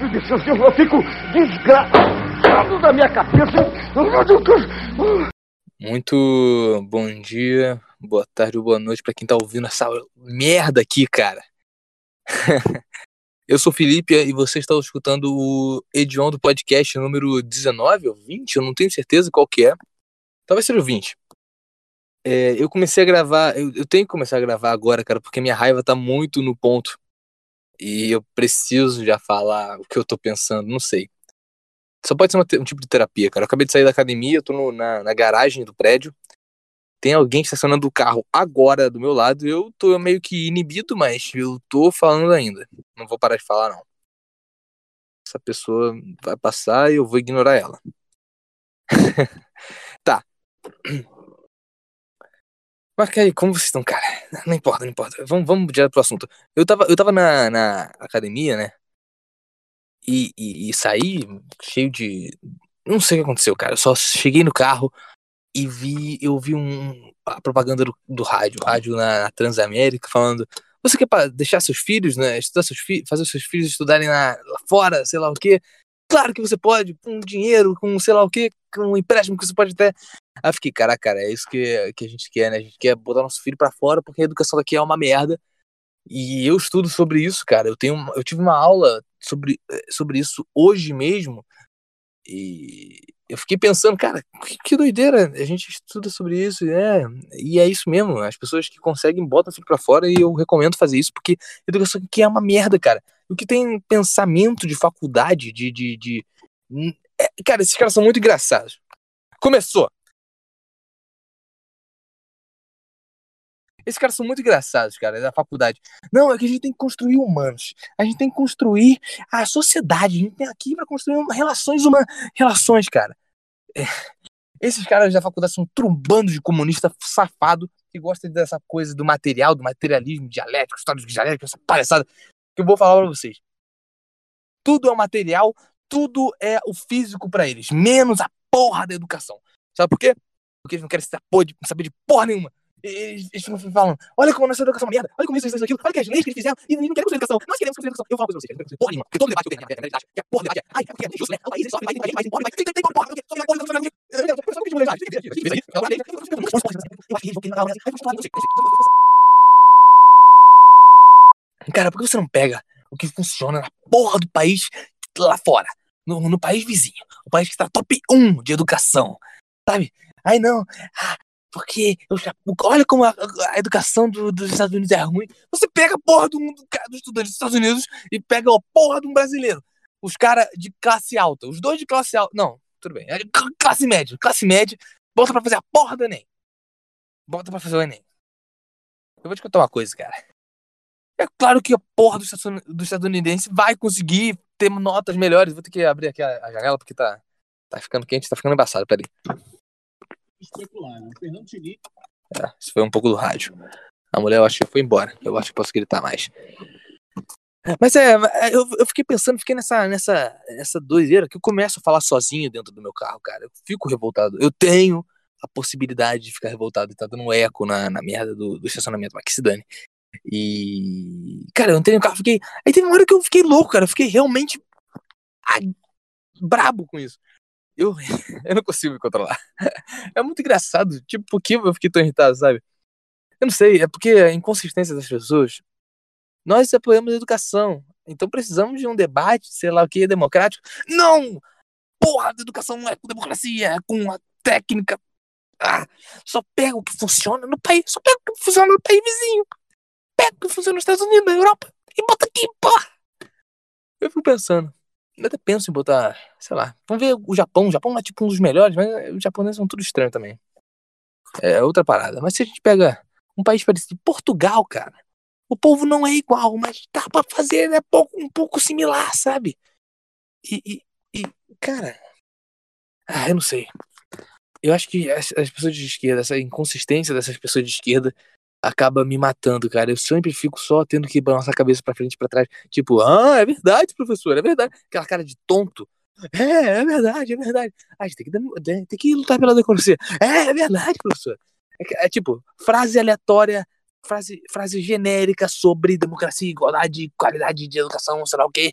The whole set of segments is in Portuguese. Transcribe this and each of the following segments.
Eu fico desgraçado da minha cabeça. Muito bom dia, boa tarde ou boa noite para quem tá ouvindo essa merda aqui, cara. Eu sou Felipe e você está escutando o Edion do podcast número 19 ou 20, eu não tenho certeza qual que é. Talvez seja o 20. É, eu comecei a gravar, eu, eu, tenho que começar a gravar agora, cara, porque minha raiva tá muito no ponto. E eu preciso já falar o que eu tô pensando, não sei. Só pode ser um tipo de terapia, cara. Eu acabei de sair da academia, eu tô no, na, na garagem do prédio. Tem alguém estacionando o carro agora do meu lado. Eu tô meio que inibido, mas eu tô falando ainda. Não vou parar de falar, não. Essa pessoa vai passar e eu vou ignorar ela. tá. Mas, aí, como vocês estão, cara? Não importa, não importa. Vamos, vamos direto pro assunto. Eu tava, eu tava na, na academia, né? E, e, e saí cheio de. Não sei o que aconteceu, cara. Eu só cheguei no carro e vi. Eu vi um, a propaganda do, do rádio, rádio na, na Transamérica, falando. Você quer deixar seus filhos, né? Estudar seus filhos, fazer seus filhos estudarem na, lá fora, sei lá o quê? Claro que você pode, com dinheiro, com sei lá o quê, com um empréstimo que você pode até. Aí eu fiquei, cara, cara, é isso que, que a gente quer, né? A gente quer botar nosso filho para fora porque a educação daqui é uma merda. E eu estudo sobre isso, cara. Eu tenho, eu tive uma aula sobre, sobre isso hoje mesmo. E eu fiquei pensando, cara, que, que doideira. A gente estuda sobre isso, é, e é isso mesmo. As pessoas que conseguem botam o filho pra fora e eu recomendo fazer isso porque educação aqui é uma merda, cara. O que tem pensamento de faculdade, de. de, de... É, cara, esses caras são muito engraçados. Começou. Esses caras são muito engraçados, cara, da faculdade. Não, é que a gente tem que construir humanos. A gente tem que construir a sociedade. A gente tem aqui para construir relações humanas. Relações, cara. É. Esses caras da faculdade são trumbando de comunista safado que gosta dessa coisa do material, do materialismo dialético, história dialético, essa palhaçada que eu vou falar para vocês. Tudo é o material, tudo é o físico para eles, menos a porra da educação. Sabe por quê? Porque eles não querem saber de porra nenhuma. Eles, eles olha como a nossa educação é uma merda, olha como isso, isso, aquilo, olha que as leis que eles fizeram e não queremos educação, nós queremos educação. Eu falo pra vocês, porra nenhuma, porque todo debate que eu tenho na realidade, que a porra debate é, ai, é porque é injusto, né? O país sofre mais, mais, mais, mais, tem, tem, tem, porra, só que a porra, só que Cara, por que você não pega o que funciona na porra do país lá fora, no, no país vizinho, o país que está top 1 de educação, sabe? Ai não, ah, porque eu já, olha como a, a educação do, dos Estados Unidos é ruim. Você pega a porra do, do, do estudante dos Estados Unidos e pega a porra de um brasileiro. Os caras de classe alta, os dois de classe alta. Não, tudo bem. É classe média. Classe média, bota pra fazer a porra do Enem. Bota pra fazer o Enem. Eu vou te contar uma coisa, cara. É claro que a porra do estadunidense vai conseguir ter notas melhores. Vou ter que abrir aqui a, a janela porque tá, tá ficando quente, tá ficando embaçado. Peraí especular, né? Fernando Diniz. É, isso foi um pouco do rádio. A mulher, eu acho que foi embora. Eu acho que posso gritar mais. Mas é, eu, eu fiquei pensando, fiquei nessa, nessa, nessa doideira que eu começo a falar sozinho dentro do meu carro, cara. Eu fico revoltado. Eu tenho a possibilidade de ficar revoltado e tá dando um eco na, na merda do, do estacionamento, mas que se dane. E. Cara, eu entrei no carro, fiquei. Aí teve uma hora que eu fiquei louco, cara. Eu fiquei realmente. Ai, brabo com isso eu, eu não consigo me controlar. É muito engraçado. Tipo, por que eu fiquei tão irritado, sabe? Eu não sei, é porque a inconsistência das pessoas. Nós apoiamos a educação. Então precisamos de um debate, sei lá o que, democrático. Não! Porra, a educação não é com democracia, é com a técnica. Ah, só pega o que funciona no país, só pega o que funciona no país vizinho. Pega o que funciona nos Estados Unidos, na Europa, e bota aqui, porra! Eu fico pensando, eu até penso em botar, sei lá, vamos ver o Japão. O Japão é tipo um dos melhores, mas os japoneses são tudo estranho também. É outra parada. Mas se a gente pega um país parecido, Portugal, cara, o povo não é igual, mas dá pra fazer né, um pouco similar, sabe? E, e, e cara, ah, eu não sei. Eu acho que as, as pessoas de esquerda, essa inconsistência dessas pessoas de esquerda acaba me matando, cara. Eu sempre fico só tendo que balançar a cabeça para frente e pra trás. Tipo, ah, é verdade, professor, é verdade. Aquela cara de tonto. É, é verdade, é verdade. Ah, a gente tem que, tem que lutar pela democracia. É, é verdade, professor. É, é, tipo, frase aleatória frase, frase genérica sobre democracia, igualdade, qualidade de educação, sei lá o quê.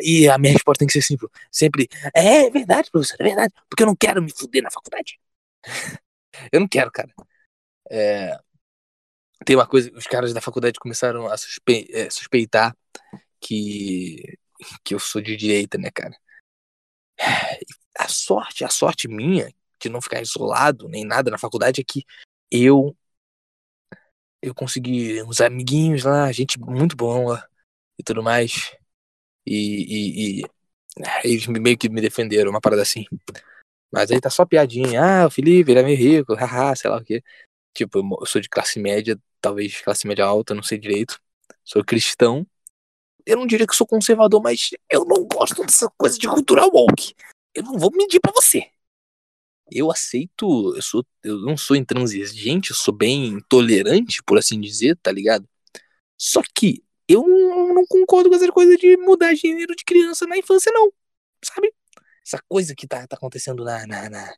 E a minha resposta tem que ser simples. Sempre, é, é verdade, professor, é verdade. Porque eu não quero me fuder na faculdade. eu não quero, cara. É, tem uma coisa, os caras da faculdade começaram a suspe é, suspeitar que, que eu sou de direita, né, cara? A sorte, a sorte minha de não ficar isolado nem nada na faculdade é que eu eu consegui uns amiguinhos lá, gente muito boa e tudo mais. E, e, e, eles meio que me defenderam, uma parada assim. Mas aí tá só piadinha. Ah, o Felipe, ele é meio rico, haha, sei lá o quê. Tipo, eu sou de classe média, talvez classe média alta, não sei direito. Sou cristão. Eu não diria que sou conservador, mas eu não gosto dessa coisa de cultura woke. Eu não vou medir para você eu aceito, eu sou, eu não sou intransigente, eu sou bem tolerante, por assim dizer, tá ligado? Só que eu não concordo com essa coisa de mudar gênero de criança na infância, não, sabe? Essa coisa que tá, tá acontecendo na, na, na,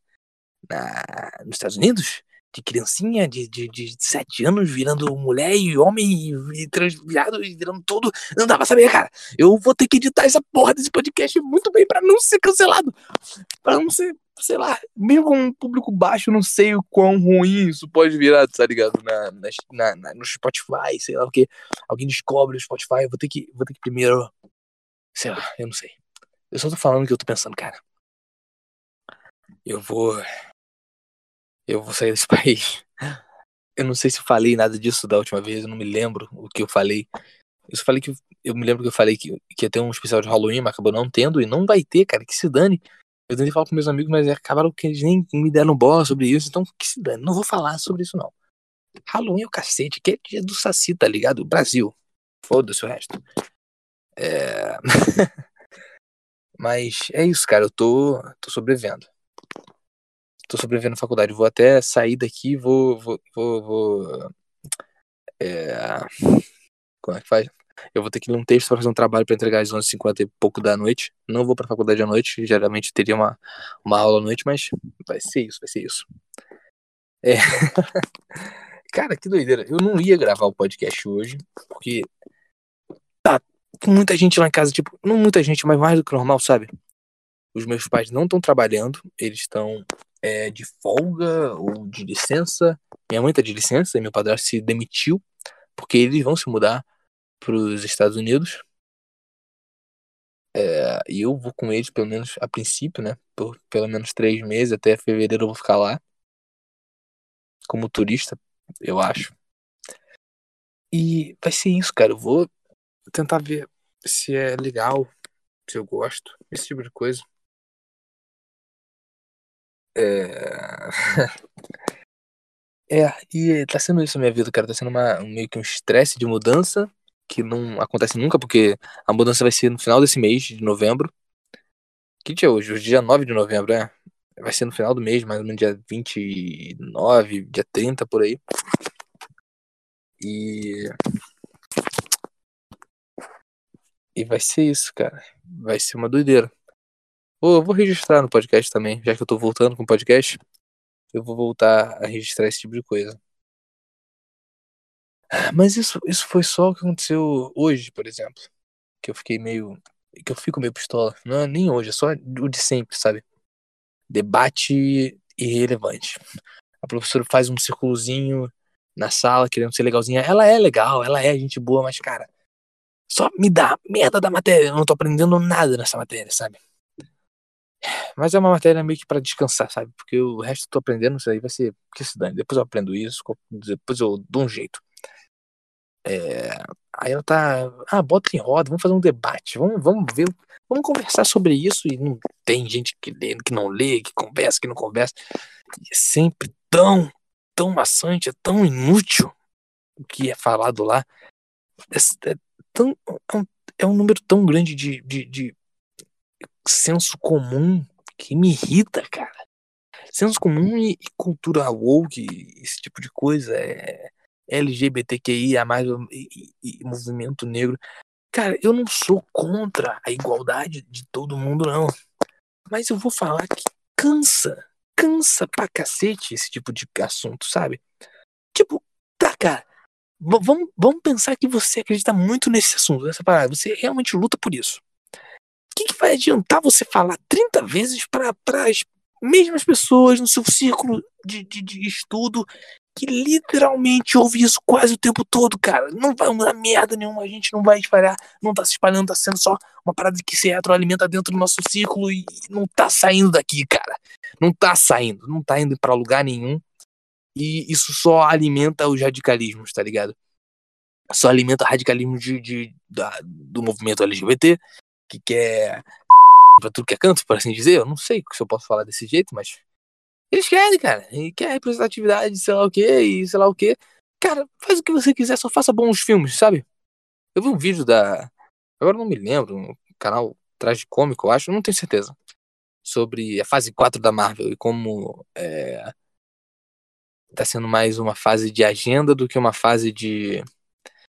na nos Estados Unidos, de criancinha de, de, de sete anos virando mulher e homem e, e e virando tudo. Não dá pra saber, cara. Eu vou ter que editar essa porra desse podcast muito bem para não ser cancelado. para não ser, sei lá, mesmo com um público baixo, não sei o quão ruim isso pode virar, tá ligado? Na, na, na, no Spotify, sei lá, porque alguém descobre o Spotify, eu vou ter que, vou ter que primeiro. Sei lá, eu não sei. Eu só tô falando o que eu tô pensando, cara. Eu vou eu vou sair desse país. Eu não sei se eu falei nada disso da última vez, eu não me lembro o que eu falei. Eu só falei que. Eu me lembro que eu falei que, que ia ter um especial de Halloween, mas acabou não tendo, e não vai ter, cara, que se dane. Eu tentei falar com meus amigos, mas acabaram que eles nem me deram bola sobre isso, então que se dane. Não vou falar sobre isso, não. Halloween é o cacete, que é dia do Saci, tá ligado? Brasil. Foda-se o resto. É. mas é isso, cara, eu tô, tô sobrevivendo tô sobrevivendo na faculdade. Vou até sair daqui, vou. vou, vou, vou é, como é que faz? Eu vou ter que ler um texto para fazer um trabalho para entregar às 11h50 e pouco da noite. Não vou pra faculdade à noite, geralmente teria uma, uma aula à noite, mas vai ser isso, vai ser isso. É. Cara, que doideira. Eu não ia gravar o podcast hoje, porque tá muita gente lá em casa, tipo, não muita gente, mas mais do que normal, sabe? Os meus pais não estão trabalhando, eles estão é, de folga ou de licença. Minha mãe tá de licença e meu padrasto se demitiu porque eles vão se mudar para os Estados Unidos. É, e eu vou com eles, pelo menos a princípio, né? Por pelo menos três meses, até fevereiro eu vou ficar lá. Como turista, eu acho. E vai ser isso, cara. Eu vou tentar ver se é legal, se eu gosto, esse tipo de coisa. É... é, e tá sendo isso minha vida, cara. Tá sendo uma, meio que um estresse de mudança que não acontece nunca, porque a mudança vai ser no final desse mês, de novembro. Que dia é hoje? Hoje é dia 9 de novembro, é? Vai ser no final do mês, mais ou menos dia 29, dia 30, por aí. E. E vai ser isso, cara. Vai ser uma doideira. Vou, vou registrar no podcast também, já que eu tô voltando com o podcast. Eu vou voltar a registrar esse tipo de coisa. Mas isso, isso foi só o que aconteceu hoje, por exemplo. Que eu fiquei meio. Que eu fico meio pistola. Não é nem hoje, é só o de sempre, sabe? Debate irrelevante. A professora faz um círculozinho na sala, querendo ser legalzinha. Ela é legal, ela é gente boa, mas, cara, só me dá merda da matéria. Eu não tô aprendendo nada nessa matéria, sabe? Mas é uma matéria meio que pra descansar, sabe? Porque o resto eu tô aprendendo, isso aí vai ser. Que se dane. Depois eu aprendo isso, depois eu dou um jeito. É... Aí ela tá. Ah, bota em roda, vamos fazer um debate, vamos, vamos ver, vamos conversar sobre isso. E não tem gente que lê, que não lê, que conversa, que não conversa. E é sempre tão, tão maçante, é tão inútil o que é falado lá. É, é tão, é, um, é um número tão grande de, de, de senso comum que me irrita, cara. Senso comum e, e cultura woke, esse tipo de coisa, é LGBTQIA, mais e, e, movimento negro. Cara, eu não sou contra a igualdade de todo mundo, não. Mas eu vou falar que cansa, cansa pra cacete esse tipo de assunto, sabe? Tipo, tá, cara, vamos, vamos pensar que você acredita muito nesse assunto, nessa parada. Você realmente luta por isso. O que, que vai adiantar você falar 30 vezes para as mesmas pessoas no seu círculo de, de, de estudo que literalmente ouve isso quase o tempo todo, cara? Não vai mudar merda nenhuma, a gente não vai espalhar, não tá se espalhando, tá sendo só uma parada que se retroalimenta dentro do nosso círculo e não tá saindo daqui, cara. Não tá saindo, não tá indo pra lugar nenhum. E isso só alimenta os radicalismos, tá ligado? Só alimenta o radicalismo de, de- da- do movimento LGBT, que quer pra tudo que é canto, por assim dizer. Eu não sei se eu posso falar desse jeito, mas eles querem, cara. E quer representatividade, sei lá o que, e sei lá o que. Cara, faz o que você quiser, só faça bons filmes, sabe? Eu vi um vídeo da. Agora não me lembro, um canal Tragicômico, eu acho, não tenho certeza. Sobre a fase 4 da Marvel e como é, tá sendo mais uma fase de agenda do que uma fase de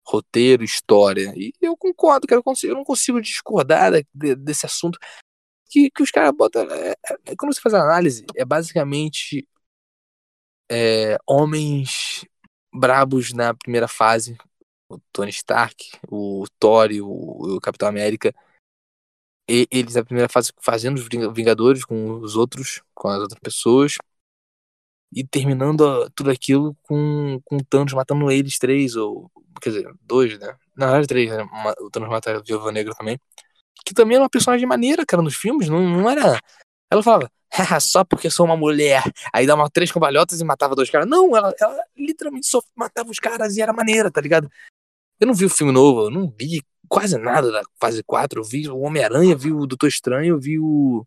roteiro, história. E eu concordo, cara, eu, consigo- eu não consigo discordar da- de- desse assunto. Que, que os caras botam. É, é- quando você faz a análise, é basicamente é, homens brabos na primeira fase. O Tony Stark, o Thor e o, o Capitão América. E, eles na primeira fase fazendo os Vinga- Vingadores com os outros, com as outras pessoas. E terminando tudo aquilo com, com Thanos matando eles três, ou. Quer dizer, dois, né? Na verdade, três, né? Uma- O Thanos mata a Viúva Negra também. Que também era uma personagem maneira, cara, nos filmes. Não, não era. Ela falava, "Haha, só porque sou uma mulher. Aí dava três cambalhotas e matava dois caras. Não, ela, ela literalmente só matava os caras e era maneira, tá ligado? Eu não vi o filme novo, eu não vi quase nada da fase 4. Eu vi o Homem-Aranha, vi o Doutor Estranho, vi o.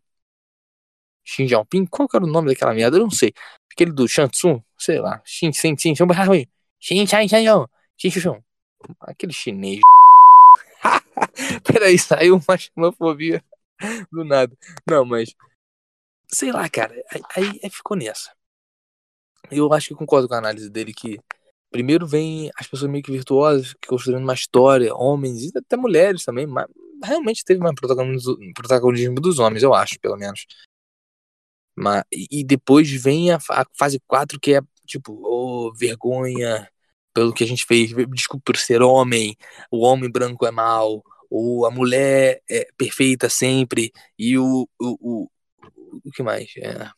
Shin Jianping? Qual que era o nome daquela merda? Eu não sei. Aquele do Shang Tsung? Sei lá. Shin, Shin, Shin, Shin, Shin, Shin, Shin, Shin, Shin, Shin. Aquele chinês. Peraí, saiu uma xenofobia do nada. Não, mas. Sei lá, cara. Aí, aí- ficou nessa. Eu acho que concordo com a análise dele que primeiro vem as pessoas meio que virtuosas, que construindo uma história, homens e até mulheres também, mas realmente teve mais protagonismo, dos homens, eu acho, pelo menos. Mas, e depois vem a, a fase 4, que é tipo, ô, vergonha pelo que a gente fez, desculpa por ser homem, o homem branco é mau, ou a mulher é perfeita sempre, e o. O, o, o que mais? É,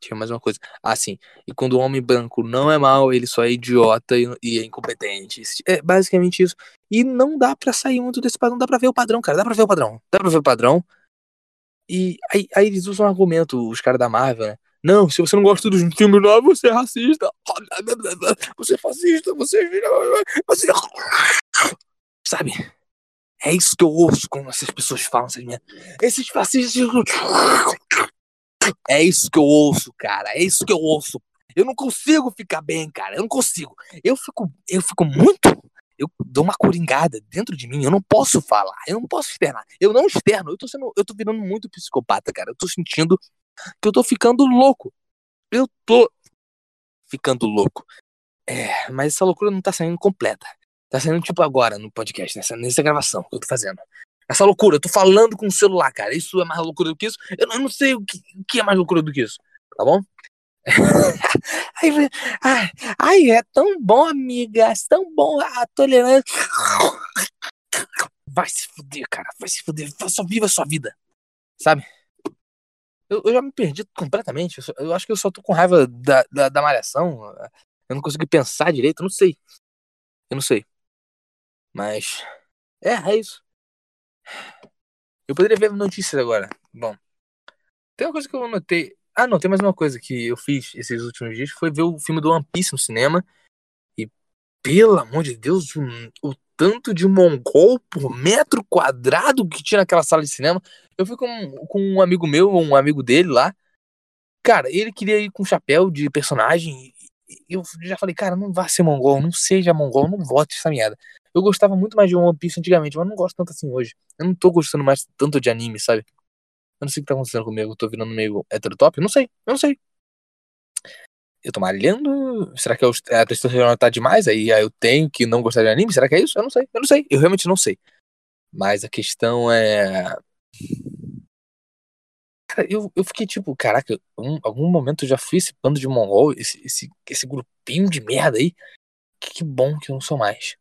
tinha mais uma coisa. Ah, sim. E quando o homem branco não é mau, ele só é idiota e, e é incompetente. É basicamente isso. E não dá pra sair muito desse padrão. Dá pra ver o padrão, cara. Dá pra ver o padrão. Dá pra ver o padrão. E aí, aí eles usam um argumento, os caras da Marvel, né? Não, se você não gosta dos filmes novos, você é racista. Você é fascista, você é. Você... Sabe? É isso que eu ouço quando essas pessoas falam essas merda. Esses fascistas. É isso que eu ouço, cara. É isso que eu ouço. Eu não consigo ficar bem, cara. Eu não consigo. Eu fico, eu fico muito. Eu dou uma coringada dentro de mim. Eu não posso falar. Eu não posso externar. Eu não externo. Eu tô sendo, eu tô virando muito psicopata, cara. Eu tô sentindo que eu tô ficando louco. Eu tô ficando louco. É, mas essa loucura não tá saindo completa. Tá saindo tipo agora no podcast, nessa, nessa gravação que eu tô fazendo. Essa loucura, eu tô falando com o celular, cara. Isso é mais loucura do que isso? Eu não, eu não sei o que, o que é mais loucura do que isso, tá bom? ai, ai, é tão bom, amiga. É tão bom a tolerância. Vai se fuder, cara. Vai se fuder. Só viva a sua vida. Sabe? Eu, eu já me perdi completamente. Eu, só- eu acho que eu só tô com raiva da, da, da malhação. Eu não consigo pensar direito. Eu não sei. Eu não sei. Mas. É, é isso. Eu poderia ver notícias agora. Bom. Tem uma coisa que eu notei. Ah, não, tem mais uma coisa que eu fiz esses últimos dias. Foi ver o filme do One Piece no cinema. E, pelo amor de Deus, o, o tanto de mongol por metro quadrado que tinha naquela sala de cinema. Eu fui com, com um amigo meu, um amigo dele lá. Cara, ele queria ir com chapéu de personagem. Eu já falei, cara, não vá ser mongol, não seja mongol, não vote essa merda. Eu gostava muito mais de One Piece antigamente, mas não gosto tanto assim hoje. Eu não tô gostando mais tanto de anime, sabe? Eu não sei o que tá acontecendo comigo. Eu tô virando meio heterotop? Eu não sei, eu não sei. Eu tô malhando? Será que eu, a testosterona tá demais? Aí, aí eu tenho que não gostar de anime? Será que é isso? Eu não sei, eu não sei. Eu realmente não sei. Mas a questão é. Cara, eu, eu fiquei tipo, caraca, em algum momento eu já fui esse bando de mongol, esse, esse, esse grupinho de merda aí. que bom que eu não sou mais.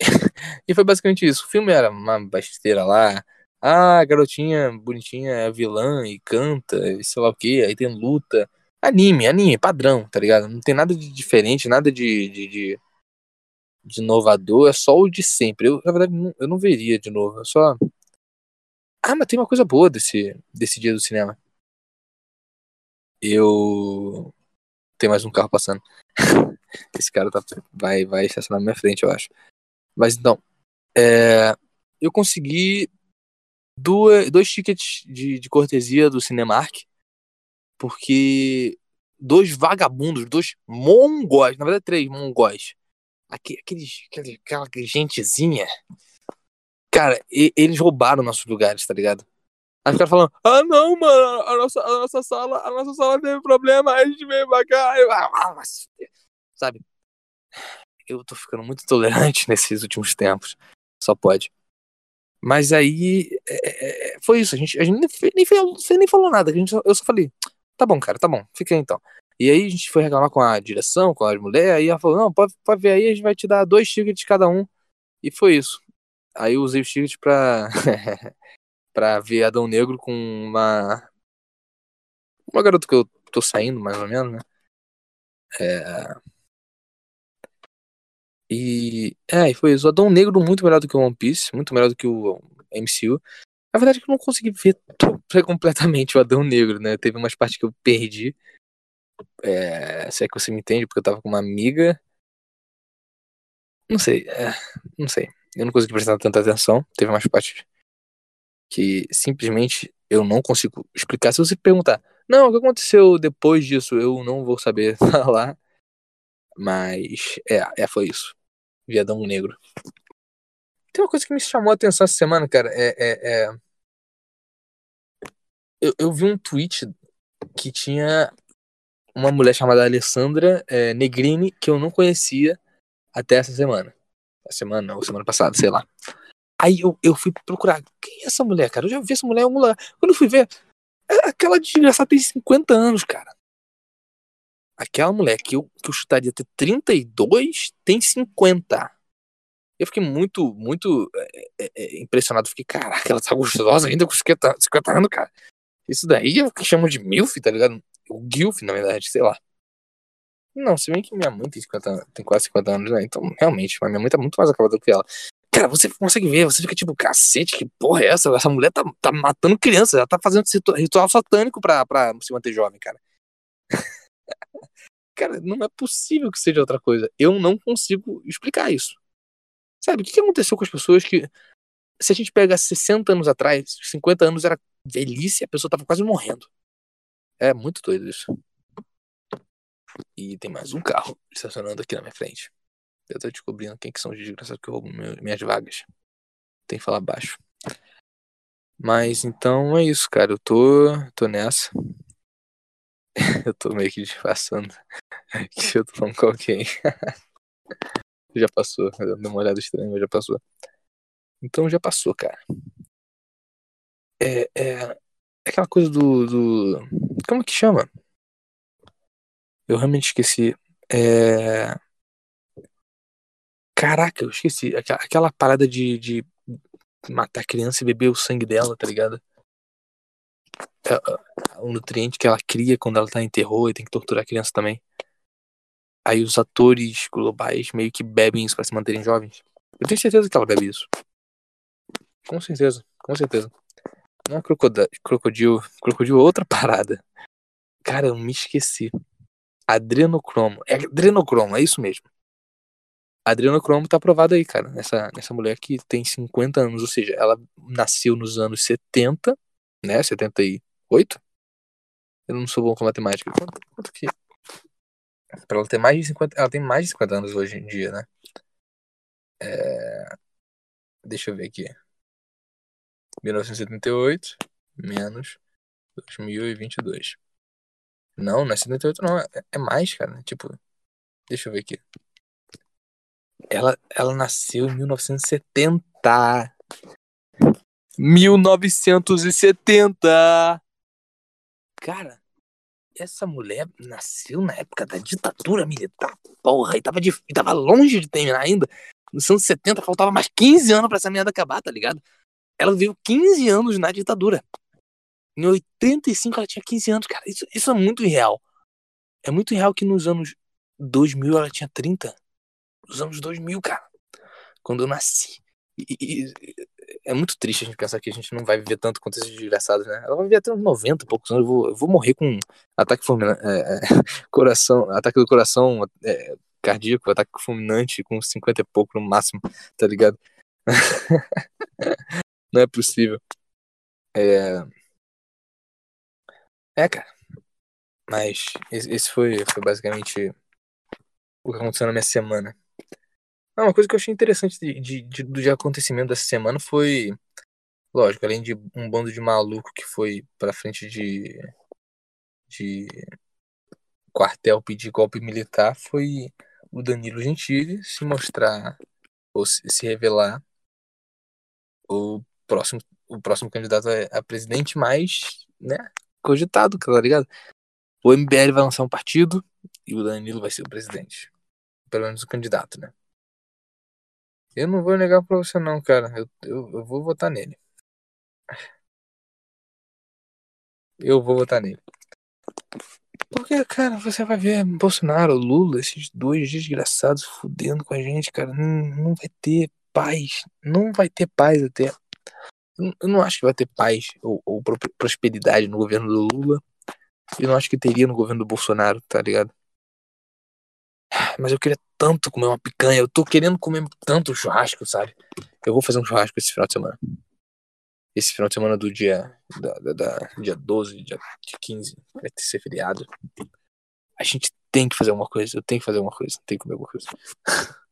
e foi basicamente isso. O filme era uma besteira lá. Ah, garotinha bonitinha é vilã e canta, e sei lá o que, aí tem luta. Anime, anime, padrão, tá ligado? Não tem nada de diferente, nada de, de, de, de inovador, é só o de sempre. Eu, na verdade, não, eu não veria de novo. Eu só. Ah, mas tem uma coisa boa desse, desse dia do cinema. Eu. Tem mais um carro passando. Esse cara tá, vai, vai estacionar na minha frente, eu acho. Mas então. É, eu consegui duas, dois tickets de, de cortesia do Cinemark. Porque dois vagabundos, dois mongóis, na verdade três mongóis, aqueles, aquela gentezinha, cara, e, eles roubaram nossos lugares, tá ligado? Aí ficaram falando, ah não, mano, a nossa, a nossa sala, a nossa sala teve problema, a gente veio pra cá, eu, ah, ah sabe? Eu tô ficando muito tolerante nesses últimos tempos, só pode. Mas aí é, é, é foi isso, a gente, a gente nem, nem, nem, nem falou nada, a gente, eu só falei, tá bom, cara, tá bom, fica aí então. E aí a gente foi reclamar com a direção, com as mulheres, aí ela falou, não, pode, pode ver aí, a gente vai te dar dois tickets cada um. E foi isso. Aí eu usei os tickets pra, pra ver Adão Negro com uma. Uma garota que eu tô saindo, mais ou menos, né? É... E. É, e foi isso. Adão Negro muito melhor do que o One Piece, muito melhor do que o MCU. Na verdade, eu não consegui ver completamente o Adão Negro, né? Teve umas partes que eu perdi. É, se é que você me entende, porque eu tava com uma amiga. Não sei, é, não sei. Eu não consegui prestar tanta atenção. Teve umas partes que simplesmente eu não consigo explicar. Se você perguntar, não, o que aconteceu depois disso, eu não vou saber falar. Mas é, é foi isso. Viadão Negro. Tem uma coisa que me chamou a atenção essa semana, cara. É, é, é... Eu, eu vi um tweet que tinha uma mulher chamada Alessandra é, Negrini, que eu não conhecia até essa semana. A semana, ou semana passada, sei lá. Aí eu, eu fui procurar, quem é essa mulher, cara? Eu já vi essa mulher em algum lugar. Quando eu fui ver, é aquela desgraçada tem 50 anos, cara. Aquela mulher que eu, que eu chutaria ter 32 tem 50. Eu fiquei muito, muito é, é, impressionado. Fiquei, caraca, ela tá gostosa ainda com 50, 50 anos, cara. Isso daí é o que chamam de MILF, tá ligado? O Gilf, na verdade, sei lá. Não, se bem que minha mãe tem, 50, tem quase 50 anos, né? Então, realmente, mas minha mãe tá muito mais acabada do que ela. Cara, você consegue ver, você fica tipo, cacete, que porra é essa? Essa mulher tá, tá matando crianças, ela tá fazendo ritual satânico pra, pra se manter jovem, cara. cara, não é possível que seja outra coisa. Eu não consigo explicar isso. Sabe, o que aconteceu com as pessoas que. Se a gente pega 60 anos atrás, 50 anos era velhice, a pessoa tava quase morrendo. É muito doido isso. E tem mais um carro estacionando aqui na minha frente. Eu tô descobrindo quem que são os desgraçados que roubam minhas vagas. Tem que falar baixo. Mas então é isso, cara. Eu tô, tô nessa. eu tô meio que disfarçando que eu tô falando com alguém. já passou. Deu uma olhada estranha, mas já passou. Então já passou, cara. É, é, é aquela coisa do, do. Como que chama? Eu realmente esqueci. É. Caraca, eu esqueci. Aquela, aquela parada de, de matar a criança e beber o sangue dela, tá ligado? É, é, o nutriente que ela cria quando ela tá em terror e tem que torturar a criança também. Aí os atores globais meio que bebem isso pra se manterem jovens. Eu tenho certeza que ela bebe isso. Com certeza, com certeza. Não é crocodilo, crocodilo é outra parada. Cara, eu me esqueci. Adrenocromo. É adrenocromo, é isso mesmo. Adrenocromo tá aprovado aí, cara. Nessa, nessa mulher que tem 50 anos. Ou seja, ela nasceu nos anos 70, né? 78? Eu não sou bom com matemática. Quanto, quanto que. Pra ela ter mais de 50. Ela tem mais de 50 anos hoje em dia, né? É... Deixa eu ver aqui. 1978 menos 2022. Não, não é 78 não, é, é mais, cara. Tipo, deixa eu ver aqui. Ela, ela nasceu em 1970. 1970! Cara, essa mulher nasceu na época da ditadura militar, porra, e tava, de, e tava longe de terminar ainda. Nos anos 70 faltava mais 15 anos pra essa merda acabar, tá ligado? Ela viveu 15 anos na ditadura. Em 85 ela tinha 15 anos, cara. Isso, isso é muito irreal. É muito real que nos anos 2000 ela tinha 30. Nos anos 2000, cara. Quando eu nasci. E, e, é muito triste a gente pensar que a gente não vai viver tanto quanto esses desgraçados, né? Ela vai viver até uns 90 e poucos anos. Eu vou, eu vou morrer com ataque fulminante, é, é, coração, ataque do coração é, cardíaco, ataque fulminante com 50 e pouco no máximo, tá ligado? não é possível. É. É, cara. Mas esse foi, foi basicamente o que aconteceu na minha semana. Ah, uma coisa que eu achei interessante de, de, de, de acontecimento dessa semana foi, lógico, além de um bando de maluco que foi pra frente de, de quartel pedir golpe militar, foi o Danilo Gentili se mostrar ou se, se revelar o próximo, o próximo candidato a, a presidente mais, né, cogitado, tá ligado? O MBL vai lançar um partido e o Danilo vai ser o presidente. Pelo menos o candidato, né? Eu não vou negar pra você não, cara. Eu, eu, eu vou votar nele. Eu vou votar nele. Porque, cara, você vai ver Bolsonaro, Lula, esses dois desgraçados fudendo com a gente, cara. Não, não vai ter paz. Não vai ter paz até. Eu não acho que vai ter paz ou, ou prosperidade no governo do Lula. Eu não acho que teria no governo do Bolsonaro, tá ligado? Mas eu queria tanto comer uma picanha. Eu tô querendo comer tanto churrasco, sabe? Eu vou fazer um churrasco esse final de semana. Esse final de semana do dia. Da, da, da dia 12, dia, dia 15. Vai ter ser feriado. A gente tem que fazer alguma coisa. Eu tenho que fazer alguma coisa. Tem que comer alguma coisa.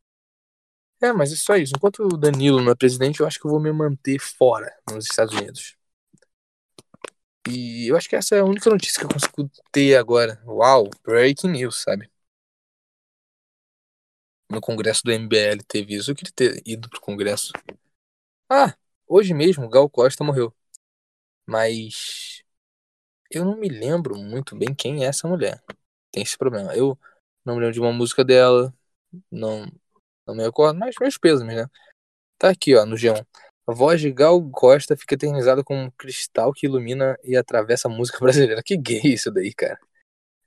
é, mas é só isso. Enquanto o Danilo não é presidente, eu acho que eu vou me manter fora nos Estados Unidos. E eu acho que essa é a única notícia que eu consigo ter agora. Uau, breaking news, sabe? No congresso do MBL teve isso. Eu queria ter ido pro congresso. Ah, hoje mesmo Gal Costa morreu. Mas eu não me lembro muito bem quem é essa mulher. Tem esse problema. Eu não me lembro de uma música dela. Não, não me recordo, mas meus pesos, né? Tá aqui, ó, no G1. A voz de Gal Costa fica eternizada como um cristal que ilumina e atravessa a música brasileira. Que gay isso daí, cara.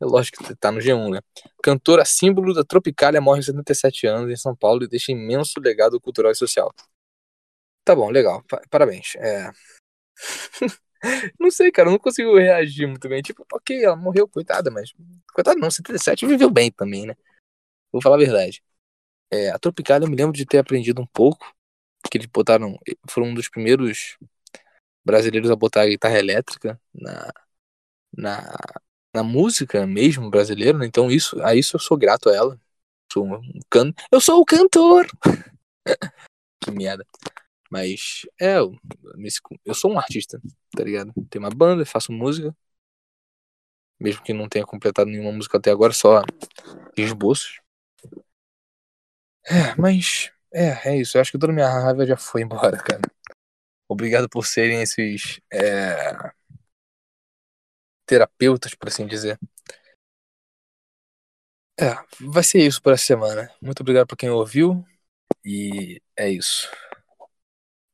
É lógico que tá no G1, né? Cantora símbolo da Tropicália morre aos 77 anos em São Paulo e deixa imenso legado cultural e social. Tá bom, legal. Parabéns. É... não sei, cara, eu não consigo reagir muito bem. Tipo, ok, ela morreu, coitada, mas. Coitada não, 77 viveu bem também, né? Vou falar a verdade. É, a Tropicália eu me lembro de ter aprendido um pouco. Que eles botaram. Foram um dos primeiros brasileiros a botar a guitarra elétrica na, na, na música mesmo brasileira, né? então isso, a isso eu sou grato a ela. Sou um can... Eu sou o cantor! que merda. Mas é, eu, eu sou um artista, tá ligado? Tenho uma banda, faço música. Mesmo que não tenha completado nenhuma música até agora, só esboços. É, mas é, é isso. Eu acho que toda minha raiva já foi embora, cara. Obrigado por serem esses. É terapeutas, por assim dizer. É, vai ser isso por essa semana. Muito obrigado por quem ouviu. E é isso.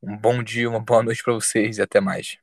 Um bom dia, uma boa noite para vocês e até mais.